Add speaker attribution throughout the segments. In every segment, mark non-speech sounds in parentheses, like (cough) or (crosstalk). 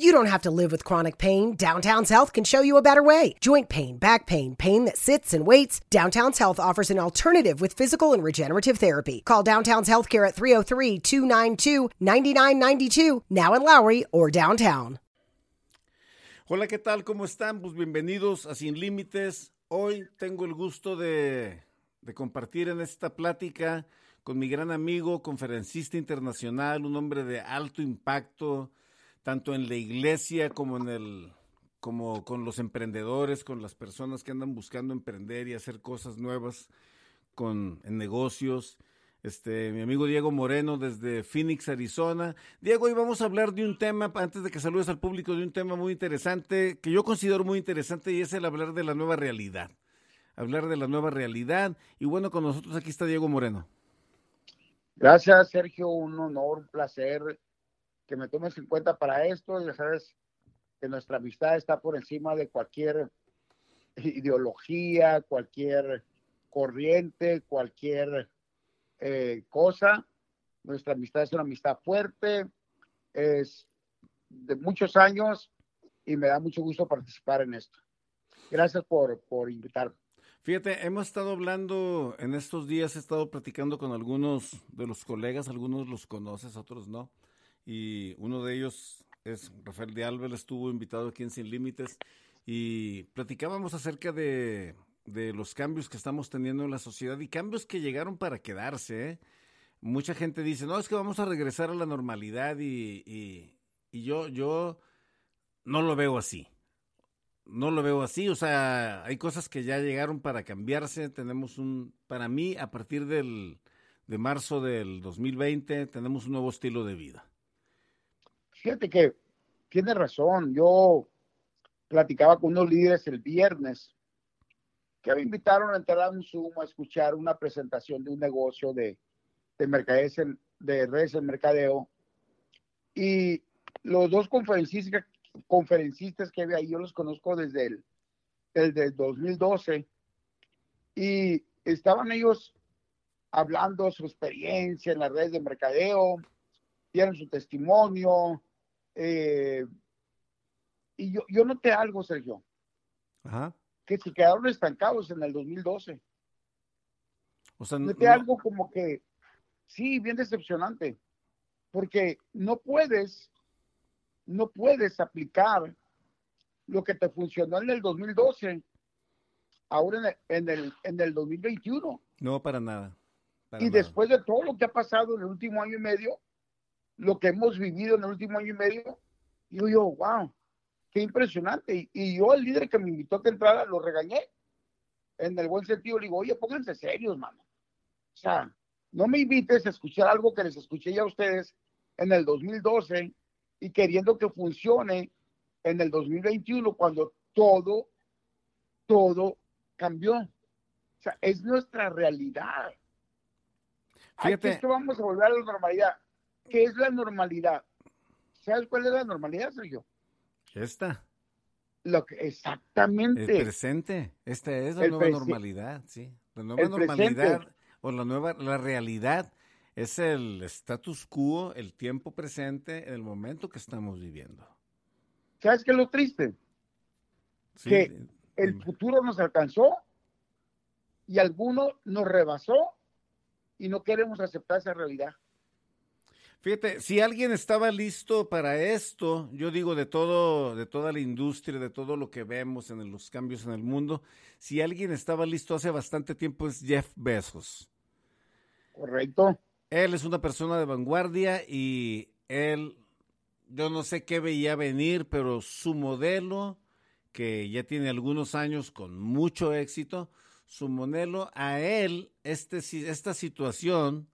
Speaker 1: You don't have to live with chronic pain. Downtown's Health can show you a better way. Joint pain, back pain, pain that sits and waits. Downtown's Health offers an alternative with physical and regenerative therapy. Call Downtown's Healthcare at 303 292 9992, now in Lowry or downtown.
Speaker 2: Hola, ¿qué tal? ¿Cómo están? Pues bienvenidos a Sin Límites. Hoy tengo el gusto de, de compartir en esta plática con mi gran amigo, conferencista internacional, un hombre de alto impacto tanto en la iglesia como en el como con los emprendedores, con las personas que andan buscando emprender y hacer cosas nuevas con en negocios. Este, mi amigo Diego Moreno desde Phoenix, Arizona. Diego, hoy vamos a hablar de un tema, antes de que saludes al público, de un tema muy interesante, que yo considero muy interesante, y es el hablar de la nueva realidad. Hablar de la nueva realidad. Y bueno, con nosotros aquí está Diego Moreno.
Speaker 3: Gracias, Sergio. Un honor, un placer que me tomes en cuenta para esto. Ya sabes que nuestra amistad está por encima de cualquier ideología, cualquier corriente, cualquier eh, cosa. Nuestra amistad es una amistad fuerte, es de muchos años y me da mucho gusto participar en esto. Gracias por, por invitarme.
Speaker 2: Fíjate, hemos estado hablando en estos días, he estado platicando con algunos de los colegas, algunos los conoces, otros no y uno de ellos es Rafael de Álvarez, estuvo invitado aquí en Sin Límites y platicábamos acerca de, los cambios que estamos teniendo en la sociedad y cambios que llegaron para quedarse. ¿eh? Mucha gente dice, no, es que vamos a regresar a la normalidad y, y yo, yo no lo veo así. No lo veo así, o sea, hay cosas que ya llegaron para cambiarse. Tenemos un, para mí, a partir del, de marzo del 2020, tenemos un nuevo estilo de vida.
Speaker 3: Fíjate que tiene razón. Yo platicaba con unos líderes el viernes que me invitaron a entrar a un Zoom a escuchar una presentación de un negocio de, de, de redes de mercadeo. Y los dos conferencistas, conferencistas que había ahí, yo los conozco desde el, desde el 2012. Y estaban ellos hablando su experiencia en las redes de mercadeo, dieron su testimonio, eh, y yo, yo noté algo, Sergio, que se quedaron estancados en el 2012. O sea, noté algo como que, sí, bien decepcionante, porque no puedes, no puedes aplicar lo que te funcionó en el 2012 ahora en el, en el, en el 2021.
Speaker 2: No, para nada.
Speaker 3: y después de todo lo que ha pasado en el último año y medio, lo que hemos vivido en el último año y medio, digo yo, wow, qué impresionante. Y, yo, el líder que me invitó a que entrara, lo regañé. En el buen sentido, le digo, oye, pónganse serios, mano. O sea, no me invites a escuchar algo que les escuché ya a ustedes en el 2012 y queriendo que funcione en el 2021 cuando todo, todo cambió. O sea, es nuestra realidad. Fíjate. Aquí vamos a volver a la normalidad. ¿Qué es la normalidad? ¿Sabes cuál es la normalidad, Sergio?
Speaker 2: Esta.
Speaker 3: Lo que, exactamente.
Speaker 2: El presente. Esta es la nueva normalidad, sí. La nueva normalidad o la nueva, la realidad es el status quo, el tiempo presente, el momento que estamos viviendo.
Speaker 3: ¿Sabes qué es lo triste? que el futuro nos alcanzó y alguno nos rebasó y no queremos aceptar esa realidad.
Speaker 2: Fíjate, si alguien estaba listo para esto, yo digo de todo, de toda la industria, de todo lo que vemos en los cambios en el mundo, si alguien estaba listo hace bastante tiempo es Jeff Bezos.
Speaker 3: Correcto.
Speaker 2: Él es una persona de vanguardia y él, yo no sé qué veía venir, pero su modelo, que ya tiene algunos años con mucho éxito, su modelo, a él, este, esta situación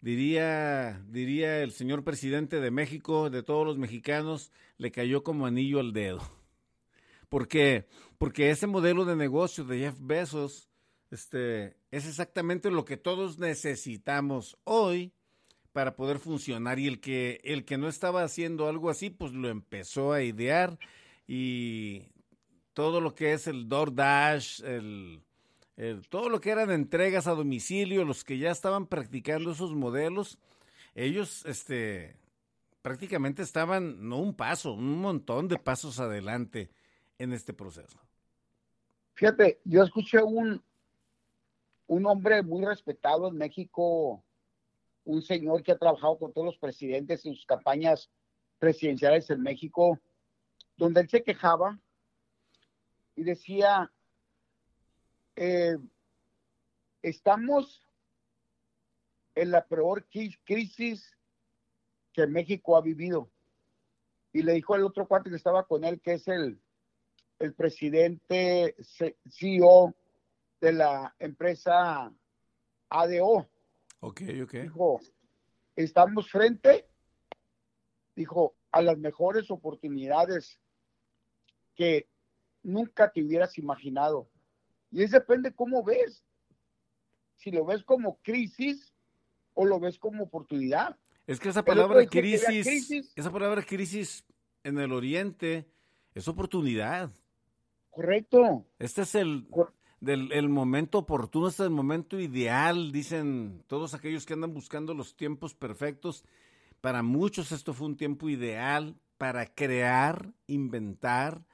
Speaker 2: diría, diría el señor presidente de México, de todos los mexicanos, le cayó como anillo al dedo. (laughs) ¿Por qué? Porque ese modelo de negocio de Jeff Bezos este, es exactamente lo que todos necesitamos hoy para poder funcionar. Y el que, el que no estaba haciendo algo así, pues lo empezó a idear y todo lo que es el DoorDash, el todo lo que eran entregas a domicilio, los que ya estaban practicando esos modelos, ellos este, prácticamente estaban, no un paso, un montón de pasos adelante en este proceso.
Speaker 3: Fíjate, yo escuché un, un hombre muy respetado en México, un señor que ha trabajado con todos los presidentes en sus campañas presidenciales en México, donde él se quejaba y decía, eh, estamos en la peor crisis que México ha vivido. Y le dijo al otro cuate que estaba con él, que es el, el presidente CEO de la empresa ADO.
Speaker 2: Ok, ok.
Speaker 3: Dijo, estamos frente, dijo, a las mejores oportunidades que nunca te hubieras imaginado. Y eso depende cómo ves. Si lo ves como crisis o lo ves como oportunidad.
Speaker 2: Es que esa palabra crisis, esa palabra crisis en el oriente es oportunidad.
Speaker 3: Correcto.
Speaker 2: Este es el, del, el momento oportuno, este es el momento ideal, dicen todos aquellos que andan buscando los tiempos perfectos. Para muchos esto fue un tiempo ideal para crear, inventar,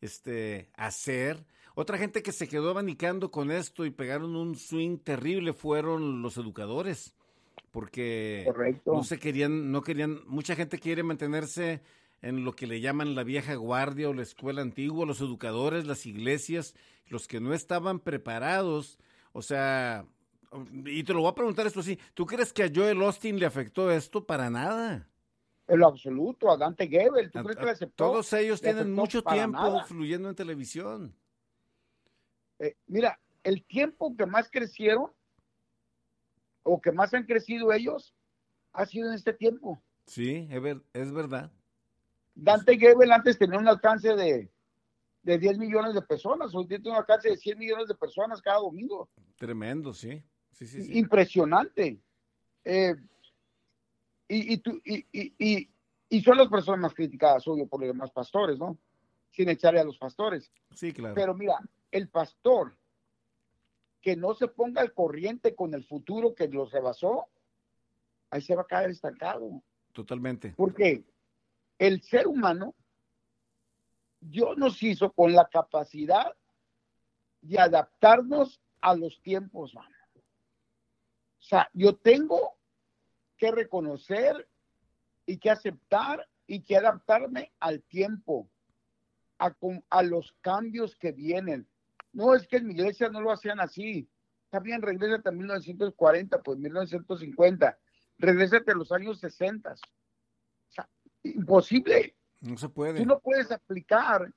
Speaker 2: este, hacer. Otra gente que se quedó abanicando con esto y pegaron un swing terrible fueron los educadores, porque no se querían, no querían, mucha gente quiere mantenerse en lo que le llaman la vieja guardia o la escuela antigua, los educadores, las iglesias, los que no estaban preparados, o sea, y te lo voy a preguntar esto así, ¿tú crees que a Joel Austin le afectó esto? Para nada.
Speaker 3: En lo absoluto, a Dante Gebel, ¿tú crees que le aceptó?
Speaker 2: Todos ellos tienen mucho tiempo fluyendo en televisión.
Speaker 3: Eh, mira, el tiempo que más crecieron o que más han crecido ellos ha sido en este tiempo.
Speaker 2: Sí, es, verdad.
Speaker 3: Dante Gebel antes tenía un alcance de, de 10 millones de personas, hoy tiene un alcance de 100 millones de personas cada domingo.
Speaker 2: Tremendo, sí. sí, sí, sí.
Speaker 3: Impresionante. Eh, y, y, y, y, son las personas más criticadas, obvio, por los demás pastores, ¿no? Sin echarle a los pastores.
Speaker 2: Sí, claro.
Speaker 3: Pero mira, el pastor que no se ponga al corriente con el futuro que los rebasó, ahí se va a caer estancado.
Speaker 2: Totalmente.
Speaker 3: Porque el ser humano, Dios nos hizo con la capacidad de adaptarnos a los tiempos, mano. O sea, yo tengo que reconocer y que aceptar y que adaptarme al tiempo, a, a los cambios que vienen. No es que en mi iglesia no lo hacían así. También regrésate a 1940, pues 1950. Regrésate a los años 60. O sea, imposible.
Speaker 2: No se puede.
Speaker 3: Tú no puedes aplicar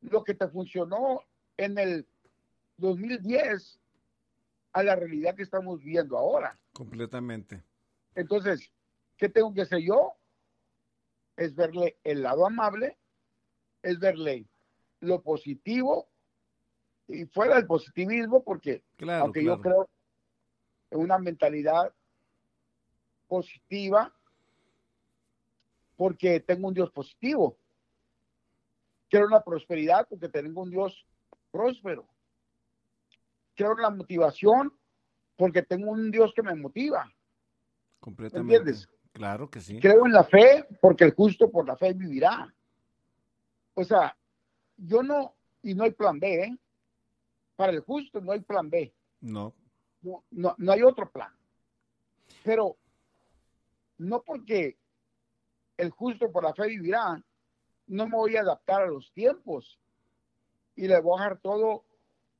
Speaker 3: lo que te funcionó en el 2010 a la realidad que estamos viendo ahora.
Speaker 2: Completamente.
Speaker 3: Entonces, ¿qué tengo que hacer yo? Es verle el lado amable, es verle lo positivo y fuera del positivismo, porque aunque yo creo en una mentalidad positiva, porque tengo un Dios positivo. Quiero una prosperidad porque tengo un Dios próspero. Quiero la motivación porque tengo un Dios que me motiva.
Speaker 2: Completamente. ¿Entiendes? Claro que sí.
Speaker 3: Creo en la fe porque el justo por la fe vivirá. O sea, yo no, y no hay plan B, ¿eh? Para el justo no hay plan B.
Speaker 2: No.
Speaker 3: No, no, hay otro plan. Pero no porque el justo por la fe vivirá, no me voy a adaptar a los tiempos y le voy a dejar todo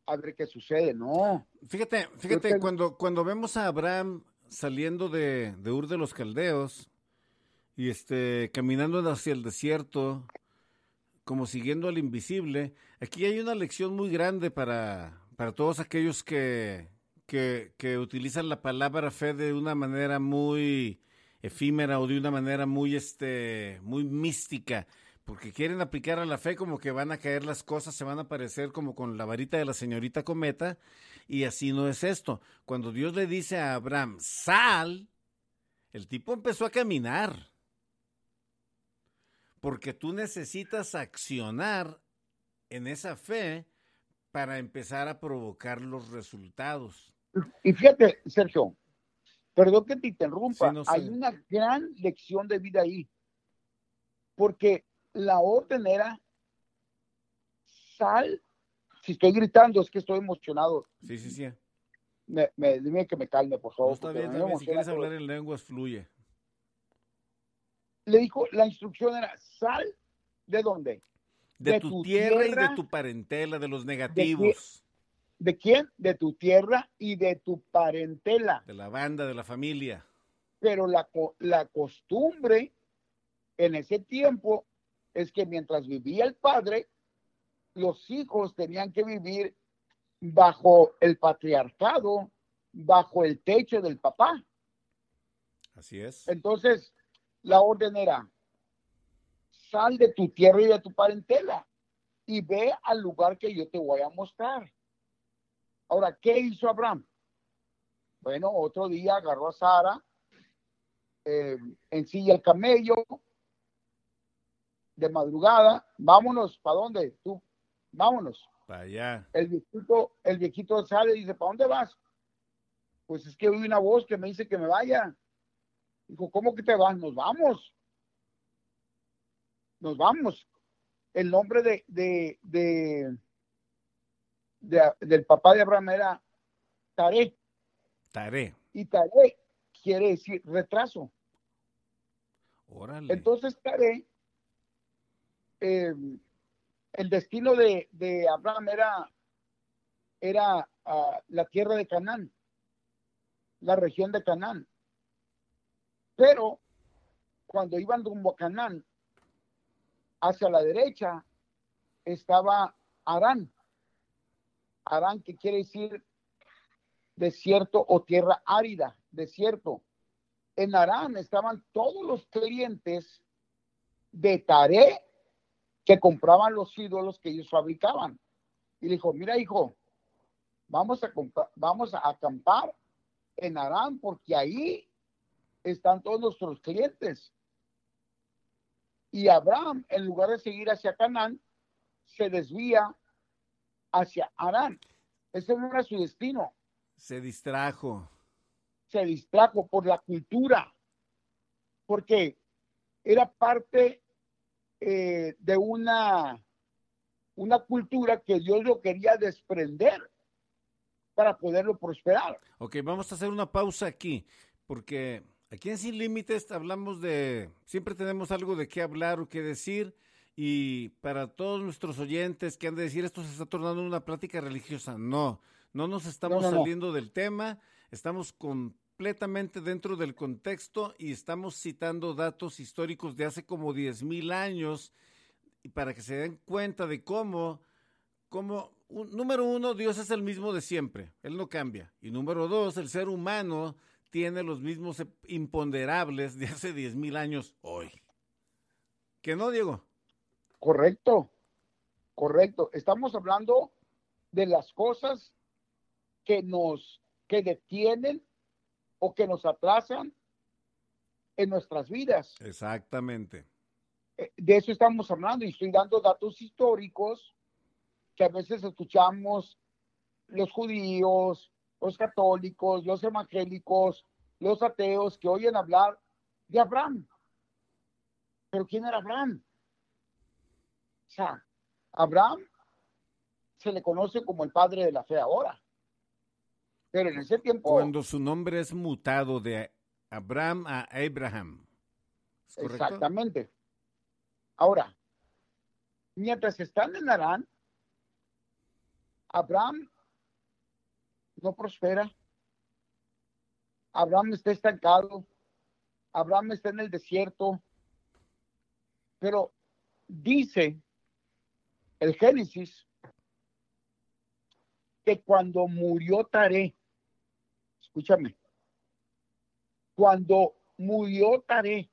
Speaker 3: a ver qué sucede, no.
Speaker 2: Fíjate, fíjate, cuando, cuando vemos a Abraham saliendo de, de Ur de los Caldeos y este, caminando hacia el desierto, como siguiendo al invisible, aquí hay una lección muy grande para, para todos aquellos que, que, que, utilizan la palabra fe de una manera muy efímera o de una manera muy, este, muy mística, porque quieren aplicar a la fe como que van a caer las cosas, se van a aparecer como con la varita de la señorita Cometa, y así no es esto. Cuando Dios le dice a Abraham, sal, el tipo empezó a caminar porque tú necesitas accionar en esa fe para empezar a provocar los resultados.
Speaker 3: Y fíjate, Sergio, perdón que te interrumpa, hay una gran lección de vida ahí. porque la orden era sal. Si estoy gritando es que estoy emocionado.
Speaker 2: Sí, sí, sí.
Speaker 3: Me, me- dime que me calme, por favor.
Speaker 2: No, está bien,
Speaker 3: me.
Speaker 2: Si quieres hablar en lenguas, fluye.
Speaker 3: Le dijo, la instrucción era sal de dónde?
Speaker 2: De,
Speaker 3: De
Speaker 2: tu,
Speaker 3: tu
Speaker 2: tierra, y de tu parentela, de los negativos,
Speaker 3: ¿De quién? De tu tierra y de tu parentela.
Speaker 2: de la banda, de la familia.
Speaker 3: Pero la, la costumbre en ese tiempo es que mientras vivía el padre, los hijos tenían que vivir bajo el patriarcado, bajo el techo del papá.
Speaker 2: Así es.
Speaker 3: Entonces, la orden era, sal de tu tierra y de tu parentela y ve al lugar que yo te voy a mostrar. Ahora, ¿qué hizo Abraham? Bueno, otro día agarró a Sara, eh, en silla el camello, de madrugada, vámonos, ¿para dónde? Tú, vámonos.
Speaker 2: Para allá.
Speaker 3: El viejito, el viejito sale y dice, ¿para dónde vas? Pues es que oí una voz que me dice que me vaya. Dijo, ¿cómo que te vas? Nos vamos. Nos vamos. El nombre de, de, de, de- del papá de Abraham era Taré.
Speaker 2: Taré.
Speaker 3: Y Taré quiere decir retraso.
Speaker 2: Órale.
Speaker 3: Entonces Taré, eh, el destino de, de Abraham era, era ah, la tierra de Canaán, la región de Canaán. Pero cuando iban rumbo a hacia la derecha estaba Arán. Arán, que quiere decir desierto o tierra árida, desierto. En Arán estaban todos los clientes de Taré que compraban los ídolos que ellos fabricaban. Y dijo, mira hijo, vamos a, vamos a acampar en Arán porque ahí están todos nuestros clientes. Y Abraham, en lugar de seguir hacia Canaán, se desvía hacia Arán. Ese no era su destino.
Speaker 2: Se distrajo.
Speaker 3: Se distrajo por la cultura, porque era parte eh, de una, una cultura que Dios lo quería desprender para poderlo prosperar.
Speaker 2: Ok, vamos a hacer una pausa aquí, porque aquí en Sin Límites hablamos de, siempre tenemos algo de qué hablar o qué decir, y para todos nuestros oyentes que han de decir esto se está tornando una plática religiosa, no, no nos estamos
Speaker 3: No, no, no.
Speaker 2: saliendo del tema, estamos completamente dentro del contexto y estamos citando datos históricos de hace como 10 mil años, y para que se den cuenta de cómo como un- número uno, Dios es el mismo de siempre, Él no cambia. Y número dos, el ser humano tiene los mismos imponderables de hace 10 mil años hoy. ¿Que no, Diego?
Speaker 3: Correcto, correcto. Estamos hablando de las cosas que nos, que detienen o que nos atrasan en nuestras vidas.
Speaker 2: Exactamente.
Speaker 3: Eh, de eso estamos hablando y estoy dando datos históricos que a veces escuchamos los judíos, los católicos, los evangélicos, los ateos que oyen hablar de Abraham. Pero ¿quién era Abraham? O sea, Abraham se le conoce como el padre de la fe ahora. Pero en ese tiempo,
Speaker 2: Cuando su nombre es mutado de Abraham a Abraham.
Speaker 3: Exactamente. Ahora, mientras están en Arán, Abraham no prospera. Abraham está estancado. Abraham está en el desierto. Pero dice el Génesis que cuando murió Taré, escúchame, cuando murió Taré,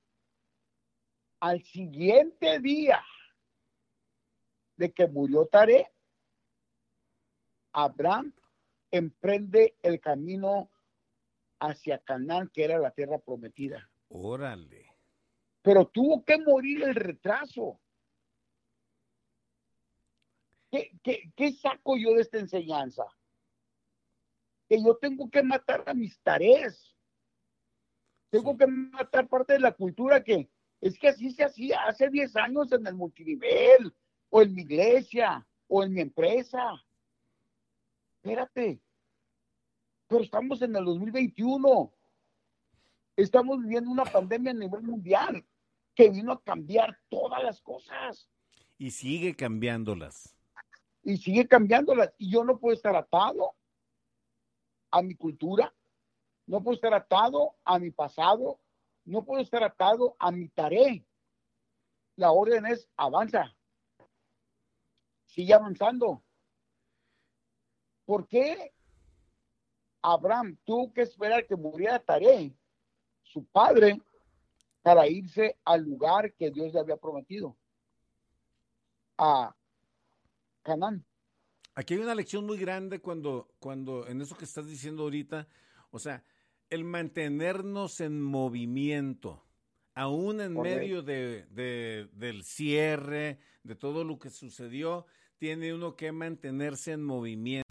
Speaker 3: al siguiente día de que murió Taré, Abraham emprende el camino hacia Canaán, que era la tierra prometida.
Speaker 2: Órale.
Speaker 3: Pero tuvo que morir el retraso. ¿Qué, qué, qué saco yo de esta enseñanza? Que yo tengo que matar a mis tareas. Tengo
Speaker 2: Sí.
Speaker 3: que matar parte de la cultura que Es que así se hacía hace 10 años en el multinivel, o en mi iglesia, o en mi empresa. Espérate. Pero estamos en el 2021. Estamos viviendo una pandemia a nivel mundial que vino a cambiar todas las cosas.
Speaker 2: Y sigue cambiándolas.
Speaker 3: Y sigue cambiándolas. Y yo no puedo estar atado a mi cultura, no puedo estar atado a mi pasado, no puedo estar atado a mi tarea. La orden es avanza. Sigue avanzando. ¿Por qué Abraham tuvo que esperar que muriera Taré, su padre, para irse al lugar que Dios le había prometido? A Canaán.
Speaker 2: Aquí hay una lección muy grande cuando, cuando en eso que estás diciendo ahorita, o sea, el mantenernos en movimiento, aún en medio de, del cierre, de todo lo que sucedió, tiene uno que mantenerse en movimiento.